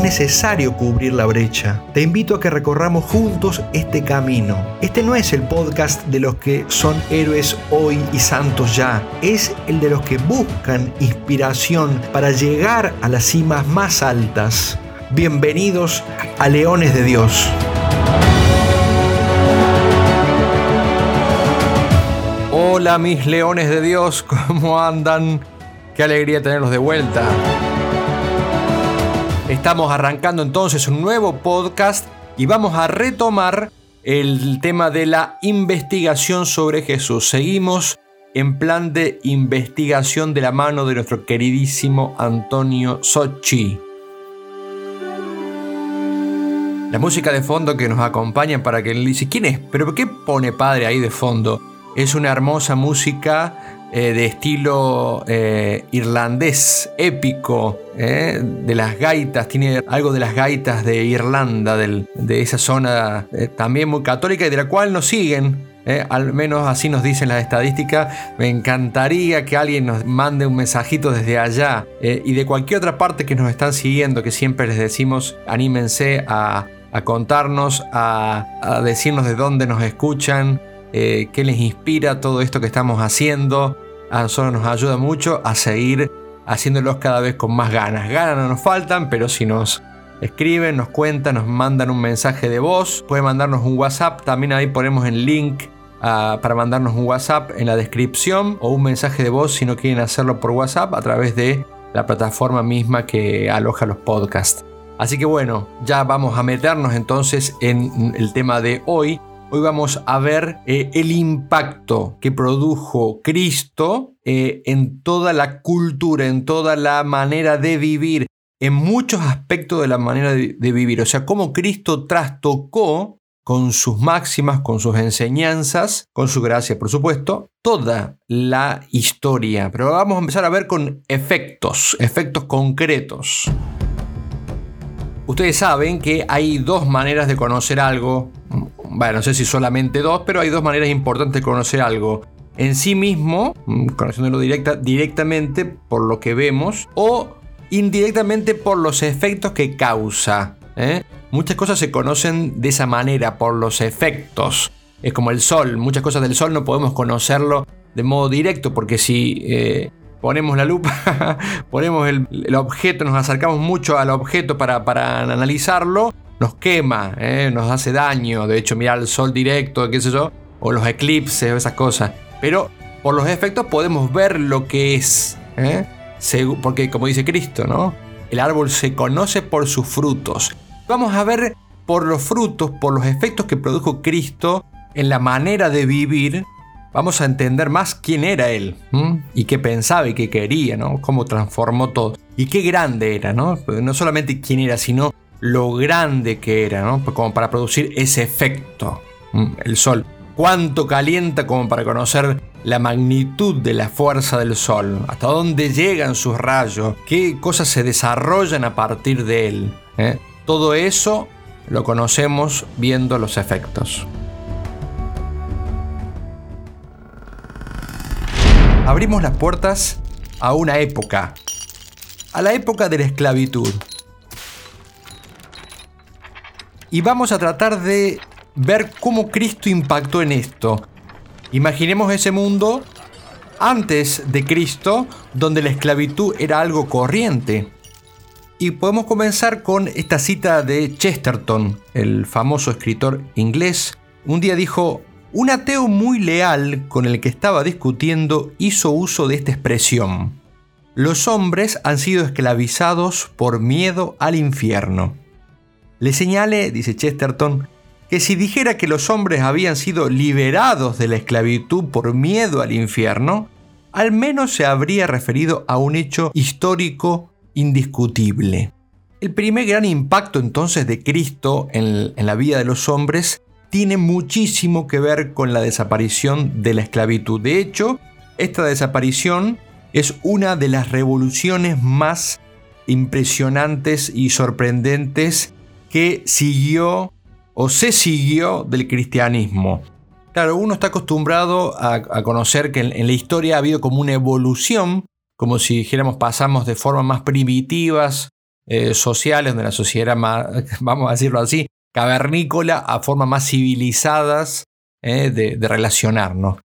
Es necesario cubrir la brecha. Te invito a que recorramos juntos este camino. Este no es el podcast de los que son héroes hoy y santos ya. Es el de los que buscan inspiración para llegar a las cimas más altas. Bienvenidos a Leones de Dios. Hola mis leones de Dios, ¿cómo andan? Qué alegría tenerlos de vuelta. Estamos arrancando entonces un nuevo podcast y vamos a retomar el tema de la investigación sobre Jesús. Seguimos en plan de investigación de la mano de nuestro queridísimo Antonio Sochi. La música de fondo que nos acompaña para que él dice, ¿quién es? ¿Pero qué pone padre ahí de fondo? Es una hermosa música eh, de estilo eh, irlandés, épico, eh, de las gaitas, tiene algo de las gaitas de Irlanda, de esa zona también muy católica y de la cual nos siguen. al menos así nos dicen las estadísticas. Me encantaría que alguien nos mande un mensajito desde allá y de cualquier otra parte que nos están siguiendo, que siempre les decimos, anímense a, contarnos, a, a decirnos de dónde nos escuchan, eh, qué les inspira todo esto que estamos haciendo. A nosotros nos ayuda mucho a seguir haciéndolos cada vez con más ganas. Ganas no nos faltan, pero si nos escriben, nos cuentan, nos mandan un mensaje de voz, pueden mandarnos un WhatsApp. También ahí ponemos el link ah, para mandarnos un WhatsApp en la descripción o un mensaje de voz si no quieren hacerlo por WhatsApp a través de la plataforma misma que aloja los podcasts. Así que bueno, ya vamos a meternos entonces en el tema de hoy, Hoy vamos a ver eh, el impacto que produjo Cristo eh, en toda la cultura, en toda la manera de vivir, en muchos aspectos de la manera de, de vivir. O sea, cómo Cristo trastocó con sus máximas, con sus enseñanzas, con su gracia, por supuesto, toda la historia. Pero vamos a empezar a ver con efectos, efectos concretos. Ustedes saben que hay dos maneras de conocer algo bueno, no sé si solamente dos, pero hay dos maneras importantes de conocer algo. En sí mismo, mm, conociéndolo directa, directamente por lo que vemos, o indirectamente por los efectos que causa. ¿eh? Muchas cosas se conocen de esa manera, por los efectos. Es como el sol, muchas cosas del sol no podemos conocerlo de modo directo, porque si eh, ponemos la lupa, ponemos el, objeto, nos acercamos mucho al objeto para, para analizarlo, nos quema, ¿eh? nos hace daño. De hecho, mirar el sol directo, qué sé yo, o los eclipses, esas cosas. Pero por los efectos podemos ver lo que es. ¿eh? porque como dice Cristo, ¿no? El árbol se conoce por sus frutos. Vamos a ver por los frutos, por los efectos que produjo Cristo en la manera de vivir, vamos a entender más quién era Él y qué pensaba y qué quería, ¿no? Cómo transformó todo. Y qué grande era, ¿no? No solamente quién era, sino lo grande que era, ¿no? Como para producir ese efecto, el sol. Cuánto calienta como para conocer la magnitud de la fuerza del sol, hasta dónde llegan sus rayos, qué cosas se desarrollan a partir de él. ¿eh? Todo eso lo conocemos viendo los efectos. Abrimos las puertas a una época, a la época de la esclavitud. Y vamos a tratar de ver cómo Cristo impactó en esto. Imaginemos ese mundo antes de Cristo, donde la esclavitud era algo corriente. Y podemos comenzar con esta cita de Chesterton, el famoso escritor inglés. Un día dijo, un ateo muy leal con el que estaba discutiendo hizo uso de esta expresión. Los hombres han sido esclavizados por miedo al infierno. Le señale, dice Chesterton, que si dijera que los hombres habían sido liberados de la esclavitud por miedo al infierno, al menos se habría referido a un hecho histórico indiscutible. El primer gran impacto entonces de Cristo en, la vida de los hombres tiene muchísimo que ver con la desaparición de la esclavitud. De hecho, esta desaparición es una de las revoluciones más impresionantes y sorprendentes que siguió o se siguió del cristianismo. Claro, uno está acostumbrado a, conocer que en, la historia ha habido como una evolución como si dijéramos pasamos de formas más primitivas, eh, sociales, donde la sociedad era más, vamos a decirlo así, cavernícola, a formas más civilizadas eh, de, de relacionarnos.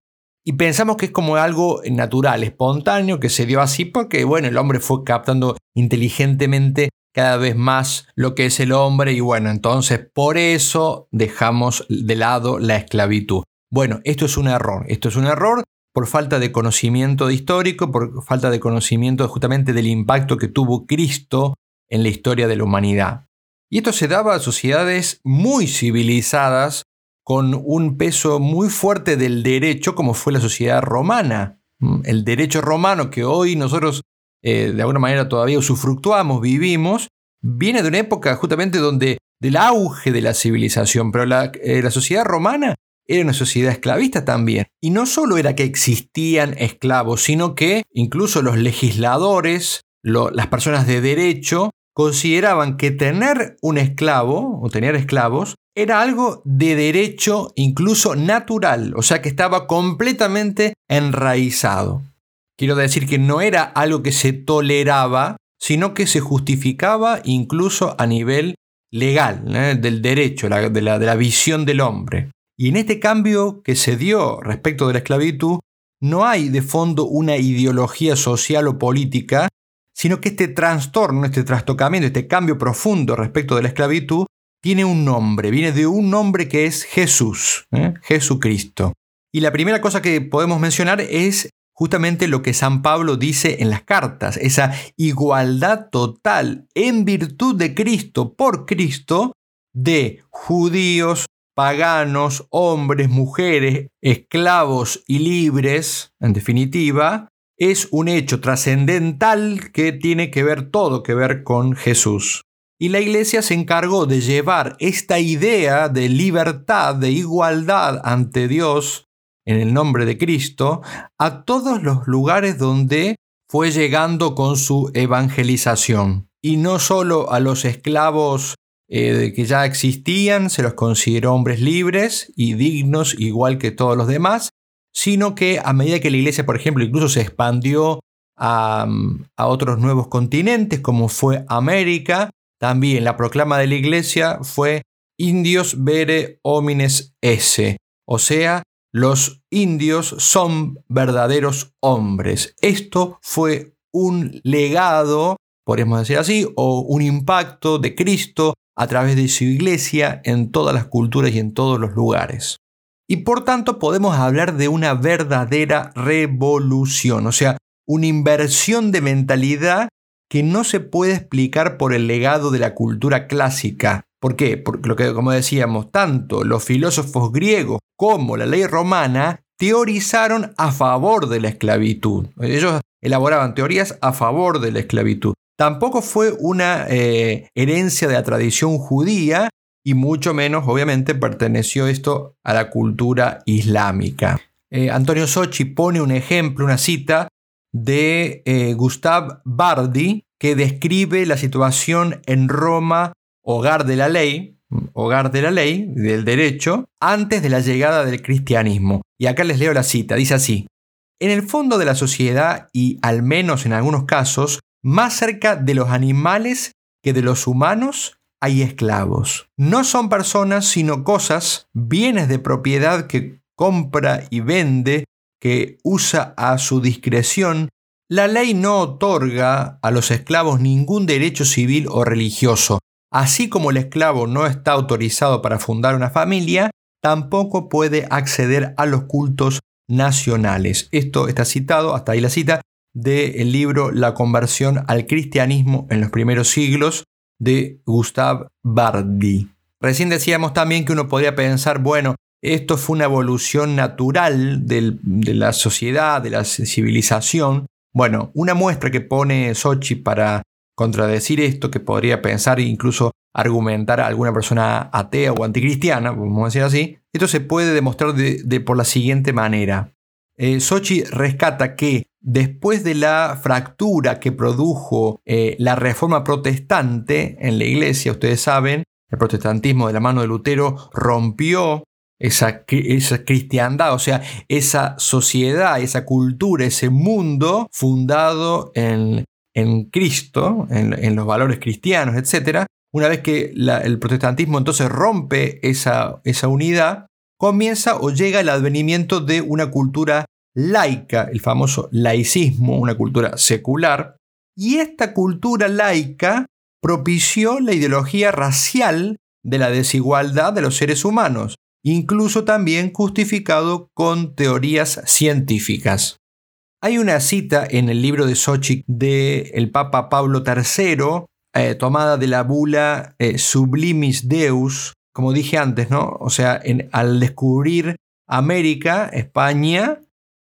Y pensamos que es como algo natural, espontáneo, que se dio así porque, bueno, el hombre fue captando inteligentemente cada vez más lo que es el hombre y bueno, entonces por eso dejamos de lado la esclavitud. Bueno, esto es un error, esto es un error por falta de conocimiento histórico, por falta de conocimiento justamente del impacto que tuvo Cristo en la historia de la humanidad. Y esto se daba a sociedades muy civilizadas, con un peso muy fuerte del derecho, como fue la sociedad romana. Mm, el derecho romano que hoy nosotros eh, de alguna manera todavía usufructuamos, vivimos, viene de una época justamente donde del auge de la civilización, pero eh, la sociedad romana era una sociedad esclavista también. Y no solo era que existían esclavos, sino que incluso los legisladores, las personas de derecho, consideraban que tener un esclavo o tener esclavos era algo de derecho incluso natural, o sea que estaba completamente enraizado. Quiero decir que no era algo que se toleraba, sino que se justificaba incluso a nivel legal, ¿eh? del derecho, de la visión del hombre. Y en este cambio que se dio respecto de la esclavitud, no hay de fondo una ideología social o política, sino que este trastorno, este trastocamiento, este cambio profundo respecto de la esclavitud, tiene un nombre, viene de un nombre que es Jesús, ¿eh? Jesucristo. Y la primera cosa que podemos mencionar es justamente lo que San Pablo dice en las cartas, esa igualdad total en virtud de Cristo, por Cristo, de judíos, paganos, hombres, mujeres, esclavos y libres, en definitiva, es un hecho trascendental que tiene que ver todo que ver con Jesús. Y la iglesia se encargó de llevar esta idea de libertad, de igualdad ante Dios, en el nombre de Cristo, a todos los lugares donde fue llegando con su evangelización. Y no solo a los esclavos eh, que ya existían, se los consideró hombres libres y dignos igual que todos los demás, sino que a medida que la iglesia, por ejemplo, incluso se expandió a, otros nuevos continentes, como fue América, también la proclama de la iglesia fue indios vere homines esse, o sea, los indios son verdaderos hombres. Esto fue un legado, podemos decir así, o un impacto de Cristo a través de su iglesia en todas las culturas y en todos los lugares. Y por tanto podemos hablar de una verdadera revolución, o sea, una inversión de mentalidad que no se puede explicar por el legado de la cultura clásica. ¿Por qué? Porque lo que, como decíamos, tanto los filósofos griegos como la ley romana teorizaron a favor de la esclavitud. Ellos elaboraban teorías a favor de la esclavitud. Tampoco fue una eh, herencia de la tradición judía y mucho menos, obviamente, perteneció esto a la cultura islámica. Eh, Antonio Sochi pone un ejemplo, una cita de eh, Gustave Bardi, que describe la situación en Roma, hogar de la ley, hogar de la ley, del derecho, antes de la llegada del cristianismo. Y acá les leo la cita, dice así, en el fondo de la sociedad y al menos en algunos casos, más cerca de los animales que de los humanos, hay esclavos. No son personas, sino cosas, bienes de propiedad que compra y vende, que usa a su discreción. La ley no otorga a los esclavos ningún derecho civil o religioso. Así como el esclavo no está autorizado para fundar una familia, tampoco puede acceder a los cultos nacionales. Esto está citado, hasta ahí la cita, del libro La conversión al cristianismo en los primeros siglos de Gustave Bardi. Recién decíamos también que uno podría pensar, bueno, esto fue una evolución natural de la sociedad, de la civilización. Bueno, una muestra que pone Sochi para contradecir esto, que podría pensar e incluso argumentar a alguna persona atea o anticristiana, vamos a decir así, esto se puede demostrar de, por la siguiente manera. Eh, Sochi rescata que después de la fractura que produjo eh, la reforma protestante en la iglesia, ustedes saben, el protestantismo de la mano de Lutero rompió esa, esa, cristiandad, o sea, esa sociedad, esa cultura, ese mundo fundado en, en Cristo, en, los valores cristianos, etc. Una vez que el protestantismo entonces rompe esa, esa unidad, comienza o llega el advenimiento de una cultura laica, el famoso laicismo, una cultura secular, y esta cultura laica propició la ideología racial de la desigualdad de los seres humanos, incluso también justificado con teorías científicas. Hay una cita en el libro de Sochi del Papa Pablo III, eh, tomada de la bula eh, Sublimis Deus, como dije antes, ¿no? O sea, al descubrir América, España,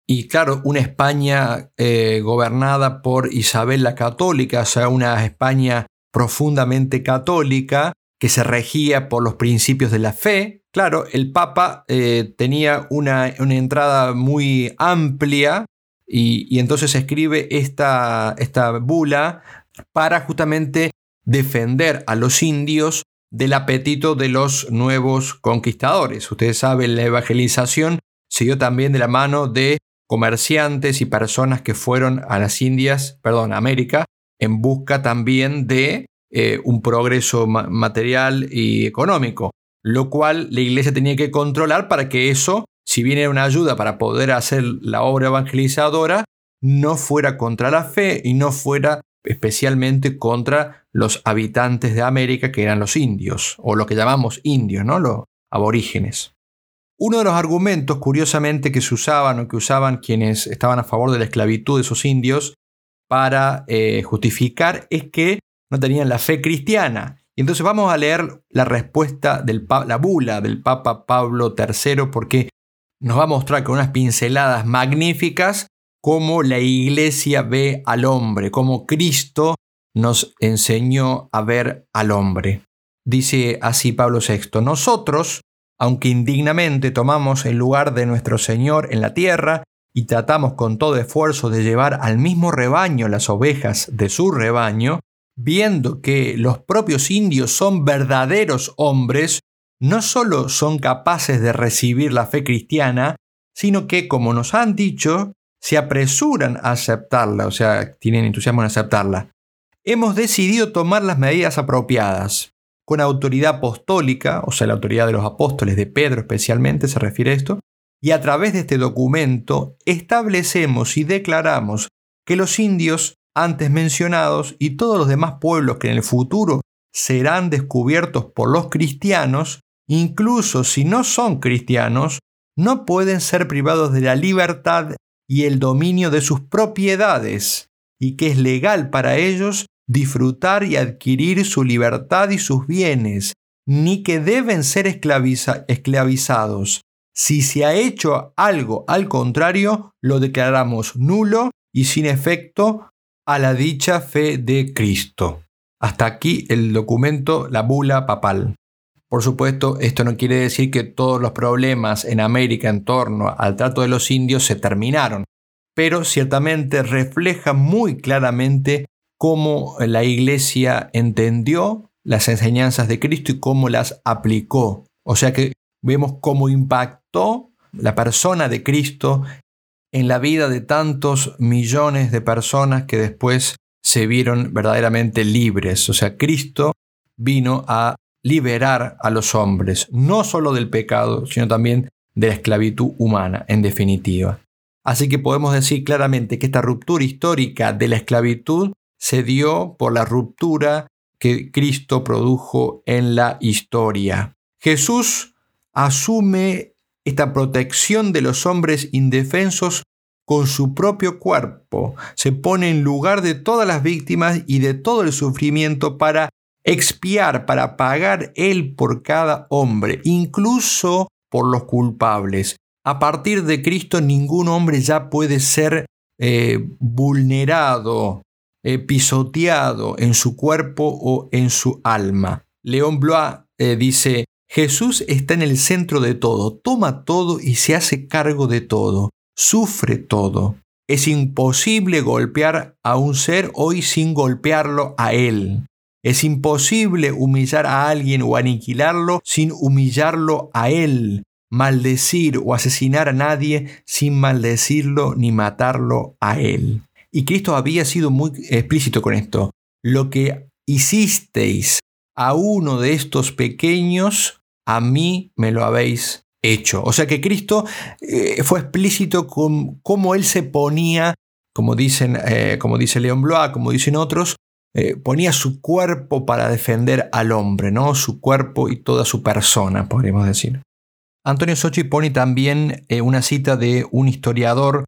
y claro, una España eh, gobernada por Isabel la Católica, o sea, una España profundamente católica que se regía por los principios de la fe. Claro, el Papa eh, tenía una, entrada muy amplia y, entonces escribe esta, esta bula para justamente defender a los indios del apetito de los nuevos conquistadores. Ustedes saben, la evangelización siguió también de la mano de comerciantes y personas que fueron a las Indias, perdón, a América, en busca también de eh, un progreso material y económico, lo cual la iglesia tenía que controlar para que eso, si bien era una ayuda para poder hacer la obra evangelizadora, no fuera contra la fe y no fuera especialmente contra los habitantes de América que eran los indios, o lo que llamamos indios, ¿no? Los aborígenes. Uno de los argumentos, curiosamente, que se usaban o que usaban quienes estaban a favor de la esclavitud de esos indios para eh, justificar es que no tenían la fe cristiana. Y entonces vamos a leer la respuesta de la bula del Papa Pablo III porque nos va a mostrar con unas pinceladas magníficas cómo la iglesia ve al hombre, cómo Cristo nos enseñó a ver al hombre. Dice así Pablo VI, nosotros, aunque indignamente tomamos el lugar de nuestro Señor en la tierra y tratamos con todo esfuerzo de llevar al mismo rebaño las ovejas de su rebaño, viendo que los propios indios son verdaderos hombres, no solo son capaces de recibir la fe cristiana, sino que, como nos han dicho, se apresuran a aceptarla, o sea, tienen entusiasmo en aceptarla. Hemos decidido tomar las medidas apropiadas con autoridad apostólica, o sea, la autoridad de los apóstoles de Pedro especialmente se refiere a esto, y a través de este documento establecemos y declaramos que los indios antes mencionados y todos los demás pueblos que en el futuro serán descubiertos por los cristianos, incluso si no son cristianos, no pueden ser privados de la libertad y el dominio de sus propiedades, y que es legal para ellos disfrutar y adquirir su libertad y sus bienes, ni que deben ser esclavizados. Si se ha hecho algo al contrario, lo declaramos nulo y sin efecto a la dicha fe de Cristo. Hasta aquí el documento, la bula papal. Por supuesto, esto no quiere decir que todos los problemas en América en torno al trato de los indios se terminaron, pero ciertamente refleja muy claramente cómo la Iglesia entendió las enseñanzas de Cristo y cómo las aplicó. O sea que vemos cómo impactó la persona de Cristo en la vida de tantos millones de personas que después se vieron verdaderamente libres. O sea, Cristo vino a liberar a los hombres, no solo del pecado, sino también de la esclavitud humana, en definitiva. Así que podemos decir claramente que esta ruptura histórica de la esclavitud se dio por la ruptura que Cristo produjo en la historia. Jesús asume esta protección de los hombres indefensos con su propio cuerpo, se pone en lugar de todas las víctimas y de todo el sufrimiento para expiar, para pagar Él por cada hombre, incluso por los culpables. A partir de Cristo ningún hombre ya puede ser eh, vulnerado, eh, pisoteado en su cuerpo o en su alma. León Blois eh, dice, Jesús está en el centro de todo, toma todo y se hace cargo de todo, sufre todo. Es imposible golpear a un ser hoy sin golpearlo a él. Es imposible humillar a alguien o aniquilarlo sin humillarlo a él, maldecir o asesinar a nadie sin maldecirlo ni matarlo a él. Y Cristo había sido muy explícito con esto. Lo que hicisteis a uno de estos pequeños, a mí me lo habéis hecho. O sea que Cristo eh, fue explícito con cómo Él se ponía, como, dicen, eh, como dice León Blois, como dicen otros, eh, ponía su cuerpo para defender al hombre, ¿no? Su cuerpo y toda su persona, podríamos decir. Antonio Sochi pone también una cita de un historiador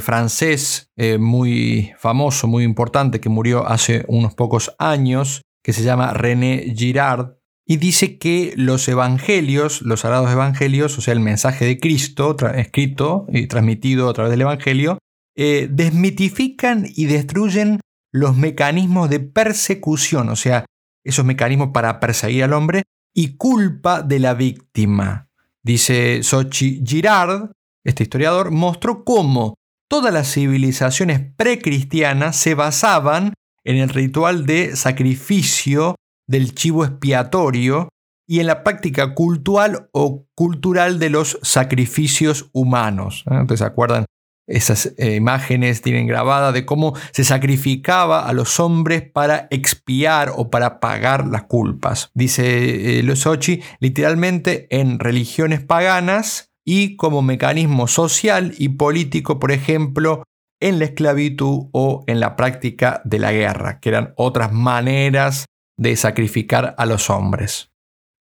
francés muy famoso, muy importante, que murió hace unos pocos años, que se llama René Girard, y dice que los evangelios, los sagrados evangelios, o sea, el mensaje de Cristo escrito y transmitido a través del evangelio, eh, desmitifican y destruyen los mecanismos de persecución, o sea, esos mecanismos para perseguir al hombre, y culpa de la víctima. Dice Sochi Girard, este historiador, mostró cómo todas las civilizaciones precristianas se basaban en el ritual de sacrificio del chivo expiatorio y en la práctica cultural o cultural de los sacrificios humanos. Entonces, ¿se acuerdan? Esas eh, imágenes tienen grabada de cómo se sacrificaba a los hombres para expiar o para pagar las culpas. Dice eh, Los literalmente en religiones paganas y como mecanismo social y político, por ejemplo, en la esclavitud o en la práctica de la guerra, que eran otras maneras de sacrificar a los hombres.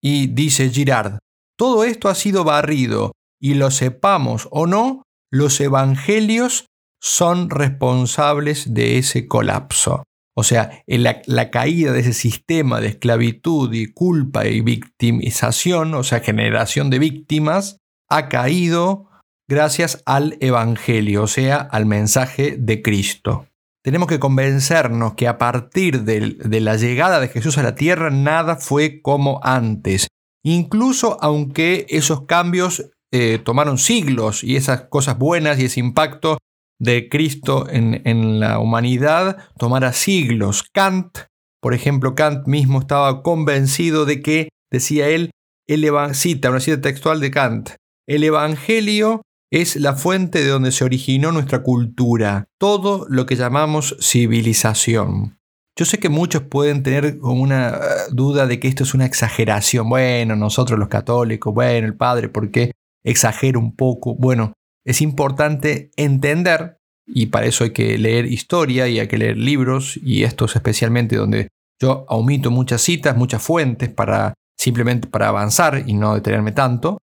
Y dice Girard, todo esto ha sido barrido, y lo sepamos o no, los evangelios son responsables de ese colapso. O sea, la, caída de ese sistema de esclavitud y culpa y victimización, o sea, generación de víctimas, ha caído gracias al Evangelio, o sea, al mensaje de Cristo. Tenemos que convencernos que a partir de, la llegada de Jesús a la tierra nada fue como antes. Incluso aunque esos cambios eh, tomaron siglos y esas cosas buenas y ese impacto de Cristo en, la humanidad tomara siglos. Kant, por ejemplo, Kant mismo estaba convencido de que, decía él, el cita, una cita textual de Kant, el Evangelio es la fuente de donde se originó nuestra cultura, todo lo que llamamos civilización. Yo sé que muchos pueden tener como una eh, duda de que esto es una exageración. Bueno, nosotros los católicos, bueno, el Padre, ¿por qué exagera un poco? Bueno, es importante entender, y para eso hay que leer historia y hay que leer libros, y estos especialmente donde yo omito muchas citas, muchas fuentes para simplemente para avanzar y no detenerme tanto.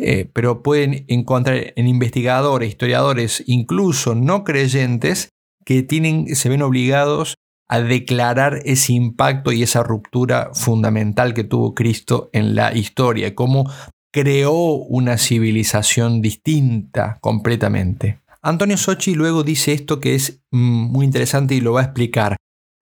eh, pero pueden encontrar en investigadores, historiadores, incluso no creyentes, que tienen, se ven obligados a declarar ese impacto y esa ruptura fundamental que tuvo Cristo en la historia, cómo creó una civilización distinta completamente. Antonio Sochi luego dice esto que es mm, muy interesante y lo va a explicar.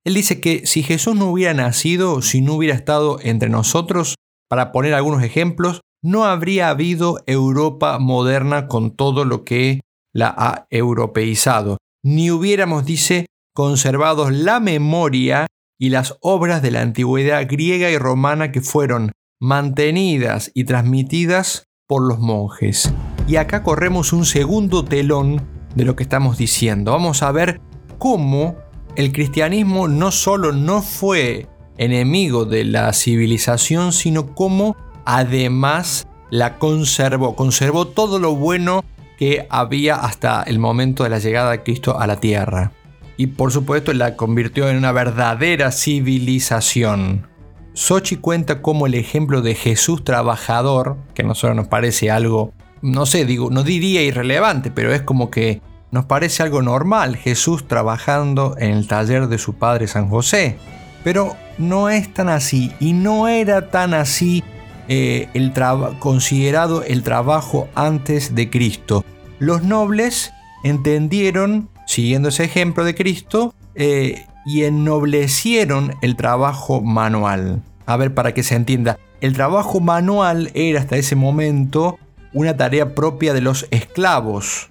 Él dice que si Jesús no hubiera nacido, si no hubiera estado entre nosotros, para poner algunos ejemplos, no habría habido Europa moderna con todo lo que la ha europeizado, ni hubiéramos, dice, conservado la memoria y las obras de la antigüedad griega y romana que fueron mantenidas y transmitidas por los monjes. Y acá corremos un segundo telón de lo que estamos diciendo. Vamos a ver cómo el cristianismo no solo no fue enemigo de la civilización, sino cómo además la conservó, conservó todo lo bueno que había hasta el momento de la llegada de Cristo a la tierra. Y por supuesto la convirtió en una verdadera civilización. Sochi cuenta como el ejemplo de Jesús trabajador, que a nosotros nos parece algo no sé, digo, no diría irrelevante, pero es como que nos parece algo normal Jesús trabajando en el taller de su padre San José. Pero no es tan así y no era tan así eh, el considerado el trabajo antes de Cristo. Los nobles entendieron, siguiendo ese ejemplo de Cristo, eh, y ennoblecieron el trabajo manual. A ver, para que se entienda, el trabajo manual era hasta ese momento una tarea propia de los esclavos.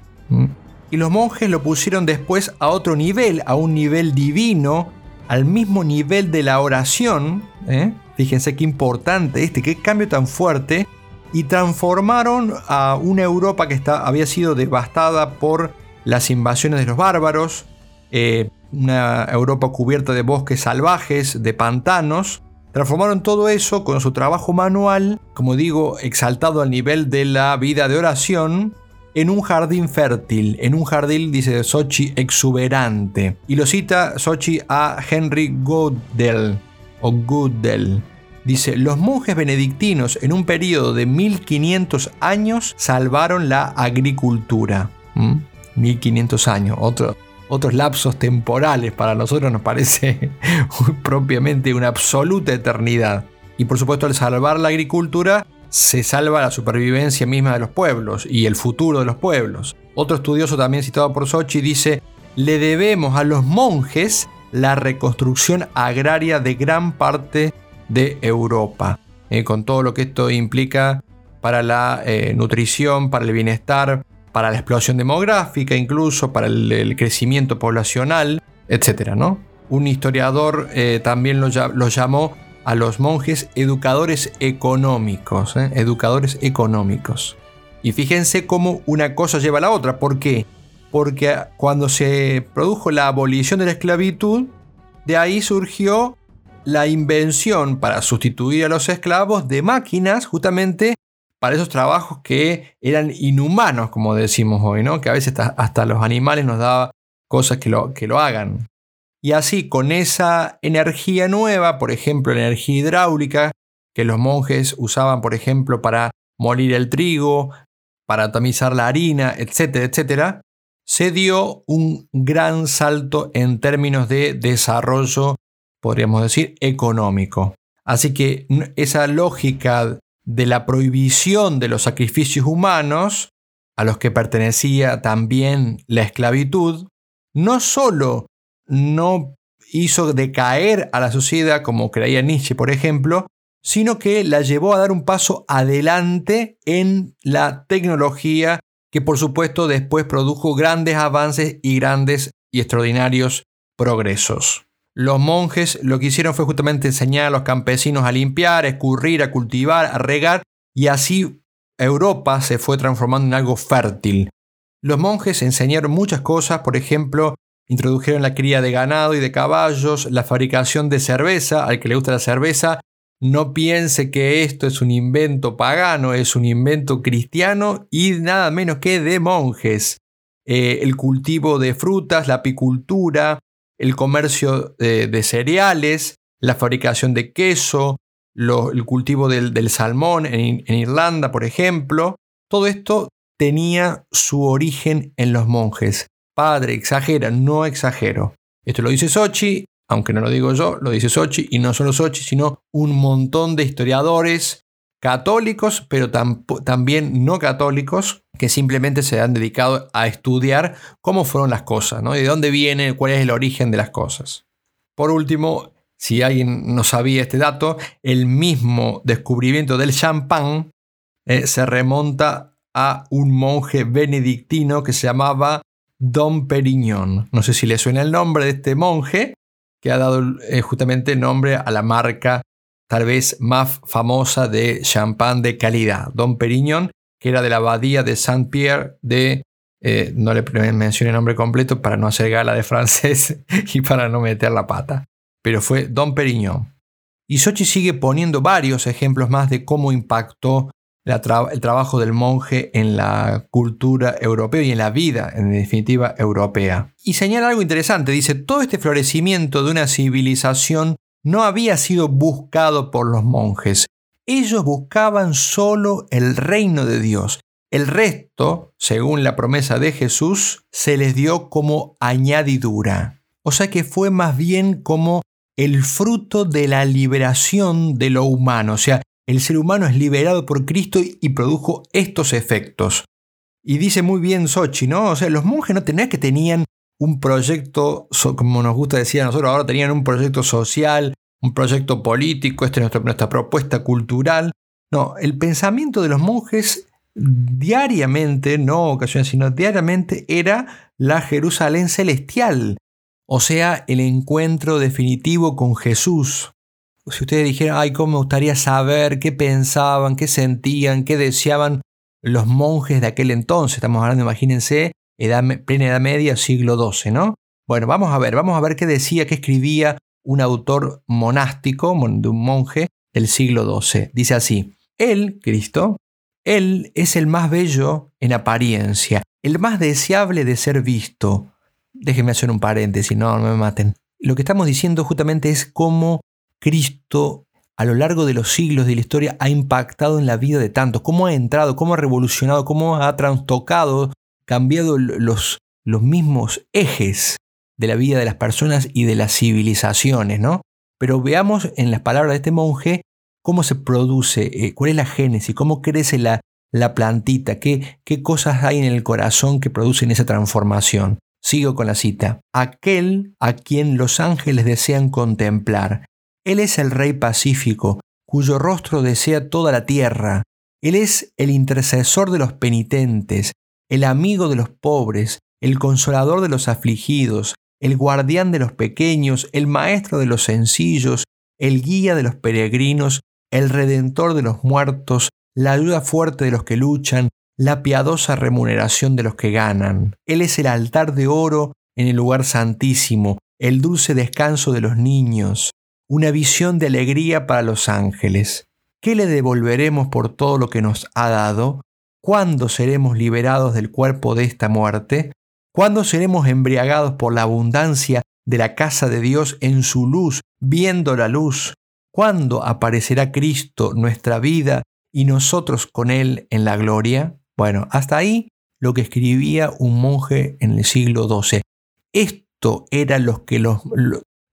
Y los monjes lo pusieron después a otro nivel, a un nivel divino, al mismo nivel de la oración. ¿eh? Fíjense qué importante este, qué cambio tan fuerte. Y transformaron a una Europa que había sido devastada por las invasiones de los bárbaros, eh, una Europa cubierta de bosques salvajes, de pantanos, Transformaron todo eso con su trabajo manual, como digo, exaltado al nivel de la vida de oración, en un jardín fértil, en un jardín, dice Sochi, exuberante. Y lo cita Sochi a Henry Goodell, o Goodell. Dice, los monjes benedictinos en un periodo de 1500 años salvaron la agricultura. 1500 años, otro, otros lapsos temporales para nosotros nos parece propiamente una absoluta eternidad. Y por supuesto al salvar la agricultura se salva la supervivencia misma de los pueblos y el futuro de los pueblos. Otro estudioso también citado por Sochi dice, le debemos a los monjes la reconstrucción agraria de gran parte de Europa, eh, con todo lo que esto implica para la eh, nutrición, para el bienestar, para la explosión demográfica, incluso para el, crecimiento poblacional, etc. ¿no? Un historiador eh, también lo, llamó a los monjes educadores económicos, ¿eh? educadores económicos. Y fíjense cómo una cosa lleva a la otra. ¿Por qué? Porque cuando se produjo la abolición de la esclavitud, de ahí surgió la invención para sustituir a los esclavos de máquinas justamente para esos trabajos que eran inhumanos, como decimos hoy, ¿no? que a veces hasta, los animales nos daba cosas que lo, que lo hagan. Y así, con esa energía nueva, por ejemplo, la energía hidráulica, que los monjes usaban, por ejemplo, para molir el trigo, para tamizar la harina, etcétera, etcétera, se dio un gran salto en términos de desarrollo, podríamos decir, económico. Así que esa lógica de la prohibición de los sacrificios humanos, a los que pertenecía también la esclavitud, no solo no hizo decaer a la sociedad como creía Nietzsche, por ejemplo, sino que la llevó a dar un paso adelante en la tecnología que por supuesto después produjo grandes avances y grandes y extraordinarios progresos. Los monjes lo que hicieron fue justamente enseñar a los campesinos a limpiar, a escurrir, a cultivar, a regar, y así Europa se fue transformando en algo fértil. Los monjes enseñaron muchas cosas, por ejemplo, introdujeron la cría de ganado y de caballos, la fabricación de cerveza, al que le gusta la cerveza, no piense que esto es un invento pagano, es un invento cristiano y nada menos que de monjes. Eh, el cultivo de frutas, la apicultura, el comercio de, cereales, la fabricación de queso, el cultivo del, salmón en, Irlanda, por ejemplo. Todo esto tenía su origen en los monjes. Padre, exagera, no exagero. Esto lo dice Sochi, aunque no lo digo yo, lo dice Sochi, y no solo Sochi, sino un montón de historiadores católicos, pero también no católicos, que simplemente se han dedicado a estudiar cómo fueron las cosas, ¿no? de dónde viene, cuál es el origen de las cosas. Por último, si alguien no sabía este dato, el mismo descubrimiento del champán eh, se remonta a un monje benedictino que se llamaba Don Perignon. No sé si le suena el nombre de este monje, que ha dado eh, justamente el nombre a la marca tal vez más famosa de champán de calidad, Don Perignon, que era de la abadía de Saint-Pierre de... Eh, no le mencioné el nombre completo para no hacer gala de francés y para no meter la pata, pero fue Don Perignon. Y Sochi sigue poniendo varios ejemplos más de cómo impactó el trabajo del monje en la cultura europea y en la vida, en definitiva, europea. Y señala algo interesante, dice, todo este florecimiento de una civilización no había sido buscado por los monjes. Ellos buscaban solo el reino de Dios. El resto, según la promesa de Jesús, se les dio como añadidura. O sea que fue más bien como el fruto de la liberación de lo humano. O sea, el ser humano es liberado por Cristo y produjo estos efectos. Y dice muy bien Sochi, ¿no? O sea, los monjes no tenían que tenían un proyecto, como nos gusta decir a nosotros, ahora tenían un proyecto social, un proyecto político, esta es nuestra, propuesta cultural. No, el pensamiento de los monjes diariamente, no ocasiones, sino diariamente, era la Jerusalén celestial, o sea, el encuentro definitivo con Jesús. Si ustedes dijeran, ay, cómo me gustaría saber qué pensaban, qué sentían, qué deseaban los monjes de aquel entonces, estamos hablando, imagínense, edad, plena Edad Media, siglo XII, ¿no? Bueno, vamos a ver, vamos a ver qué decía, qué escribía un autor monástico, de un monje del siglo XII. Dice así, Él, Cristo, Él es el más bello en apariencia, el más deseable de ser visto. Déjenme hacer un paréntesis, no, no me maten. Lo que estamos diciendo justamente es cómo Cristo a lo largo de los siglos de la historia ha impactado en la vida de tantos, cómo ha entrado, cómo ha revolucionado, cómo ha trastocado cambiado los, los mismos ejes de la vida de las personas y de las civilizaciones, ¿no? Pero veamos en las palabras de este monje cómo se produce, eh, cuál es la génesis, cómo crece la, la plantita, qué, qué cosas hay en el corazón que producen esa transformación. Sigo con la cita. Aquel a quien los ángeles desean contemplar. Él es el Rey Pacífico, cuyo rostro desea toda la tierra. Él es el intercesor de los penitentes, el amigo de los pobres, el consolador de los afligidos, el guardián de los pequeños, el maestro de los sencillos, el guía de los peregrinos, el redentor de los muertos, la ayuda fuerte de los que luchan, la piadosa remuneración de los que ganan. Él es el altar de oro en el lugar santísimo, el dulce descanso de los niños, una visión de alegría para los ángeles. ¿Qué le devolveremos por todo lo que nos ha dado? ¿Cuándo seremos liberados del cuerpo de esta muerte? ¿Cuándo seremos embriagados por la abundancia de la casa de Dios en su luz, viendo la luz? ¿Cuándo aparecerá Cristo, nuestra vida, y nosotros con Él en la gloria? Bueno, hasta ahí lo que escribía un monje en el siglo XII. Esto era lo que los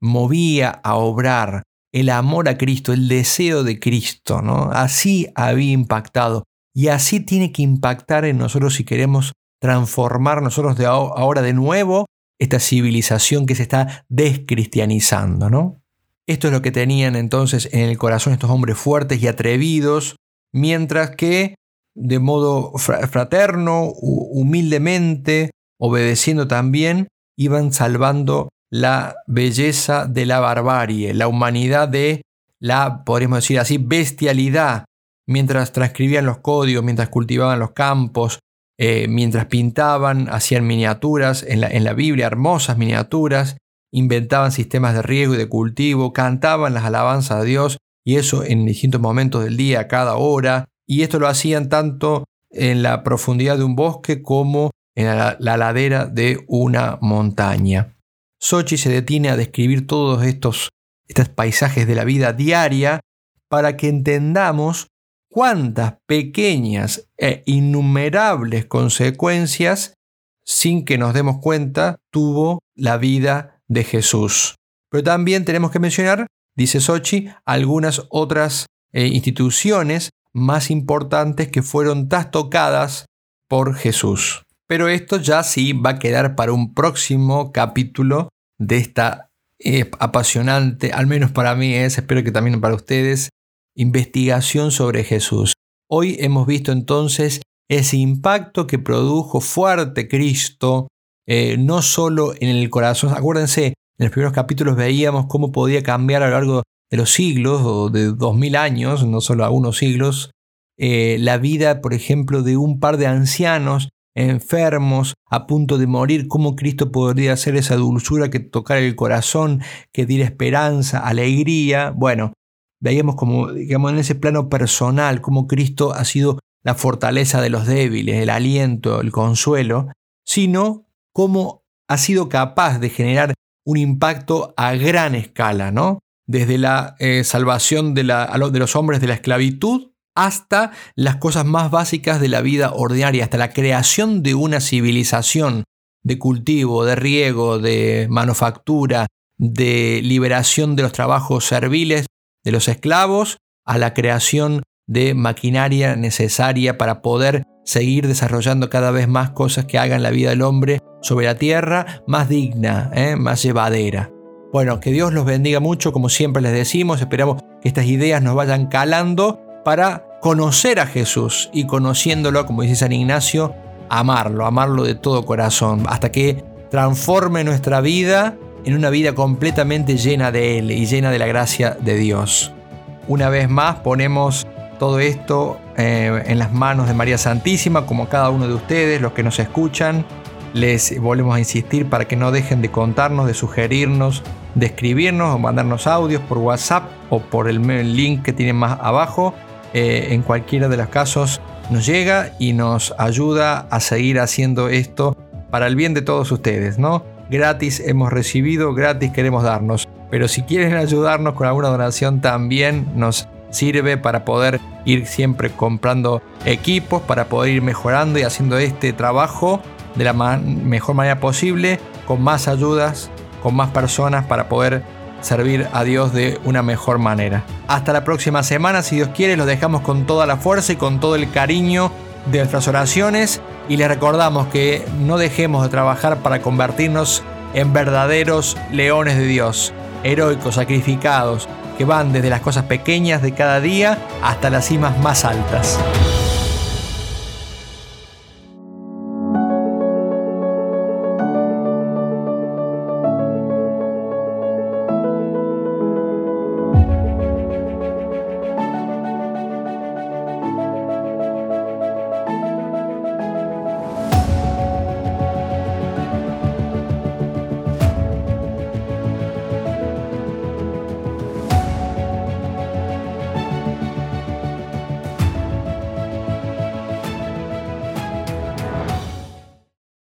movía a obrar, el amor a Cristo, el deseo de Cristo, ¿no? Así había impactado y así tiene que impactar en nosotros si queremos transformar nosotros ahora de nuevo esta civilización que se está descristianizando, ¿no? Esto es lo que tenían entonces en el corazón estos hombres fuertes y atrevidos, mientras que de modo fraterno, humildemente, obedeciendo también, iban salvando la belleza de la barbarie, la humanidad de la, podríamos decir así, bestialidad mientras transcribían los códigos, mientras cultivaban los campos, eh, mientras pintaban, hacían miniaturas en la, Biblia, hermosas miniaturas, inventaban sistemas de riego y de cultivo, cantaban las alabanzas a Dios, y eso en distintos momentos del día, cada hora, y esto lo hacían tanto en la profundidad de un bosque como en la, la ladera de una montaña. Sochi se detiene a describir todos estos, estos paisajes de la vida diaria para que entendamos cuántas pequeñas e innumerables consecuencias, sin que nos demos cuenta, tuvo la vida de Jesús. Pero también tenemos que mencionar, dice Sochi, algunas otras eh, instituciones más importantes que fueron trastocadas por Jesús. Pero esto ya sí va a quedar para un próximo capítulo de esta eh, apasionante, al menos para mí es, espero que también para ustedes, investigación sobre Jesús. Hoy hemos visto entonces ese impacto que produjo fuerte Cristo, eh, no solo en el corazón, acuérdense, en los primeros capítulos veíamos cómo podía cambiar a lo largo de los siglos, o de dos mil años, no solo algunos siglos, eh, la vida, por ejemplo, de un par de ancianos enfermos, a punto de morir, cómo Cristo podría hacer esa dulzura que tocar el corazón, que diera esperanza, alegría. Bueno, veíamos como, digamos, en ese plano personal, cómo Cristo ha sido la fortaleza de los débiles, el aliento, el consuelo, sino cómo ha sido capaz de generar un impacto a gran escala, ¿no? Desde la eh, salvación de, de los hombres de la esclavitud hasta las cosas más básicas de la vida ordinaria, hasta la creación de una civilización de cultivo, de riego, de manufactura, de liberación de los trabajos serviles de los esclavos, a la creación de maquinaria necesaria para poder seguir desarrollando cada vez más cosas que hagan la vida del hombre sobre la tierra más digna, ¿eh? más llevadera. Bueno, que Dios los bendiga mucho, como siempre les decimos, esperamos que estas ideas nos vayan calando para conocer a Jesús y conociéndolo, como dice San Ignacio, amarlo, amarlo de todo corazón, hasta que transforme nuestra vida en una vida completamente llena de Él y llena de la gracia de Dios. Una vez más ponemos todo esto eh, en las manos de María Santísima, como cada uno de ustedes, los que nos escuchan. Les volvemos a insistir para que no dejen de contarnos, de sugerirnos, de escribirnos o mandarnos audios por WhatsApp o por el link que tienen más abajo eh, en cualquiera de los casos nos llega y nos ayuda a seguir haciendo esto para el bien de todos ustedes, ¿no? Gratis hemos recibido, gratis queremos darnos. Pero si quieren ayudarnos con alguna donación también nos sirve para poder ir siempre comprando equipos, para poder ir mejorando y haciendo este trabajo de la mejor manera posible, con más ayudas, con más personas para poder servir a Dios de una mejor manera. Hasta la próxima semana, si Dios quiere, los dejamos con toda la fuerza y con todo el cariño de nuestras oraciones y les recordamos que no dejemos de trabajar para convertirnos en verdaderos leones de Dios, heroicos, sacrificados, que van desde las cosas pequeñas de cada día hasta las cimas más altas.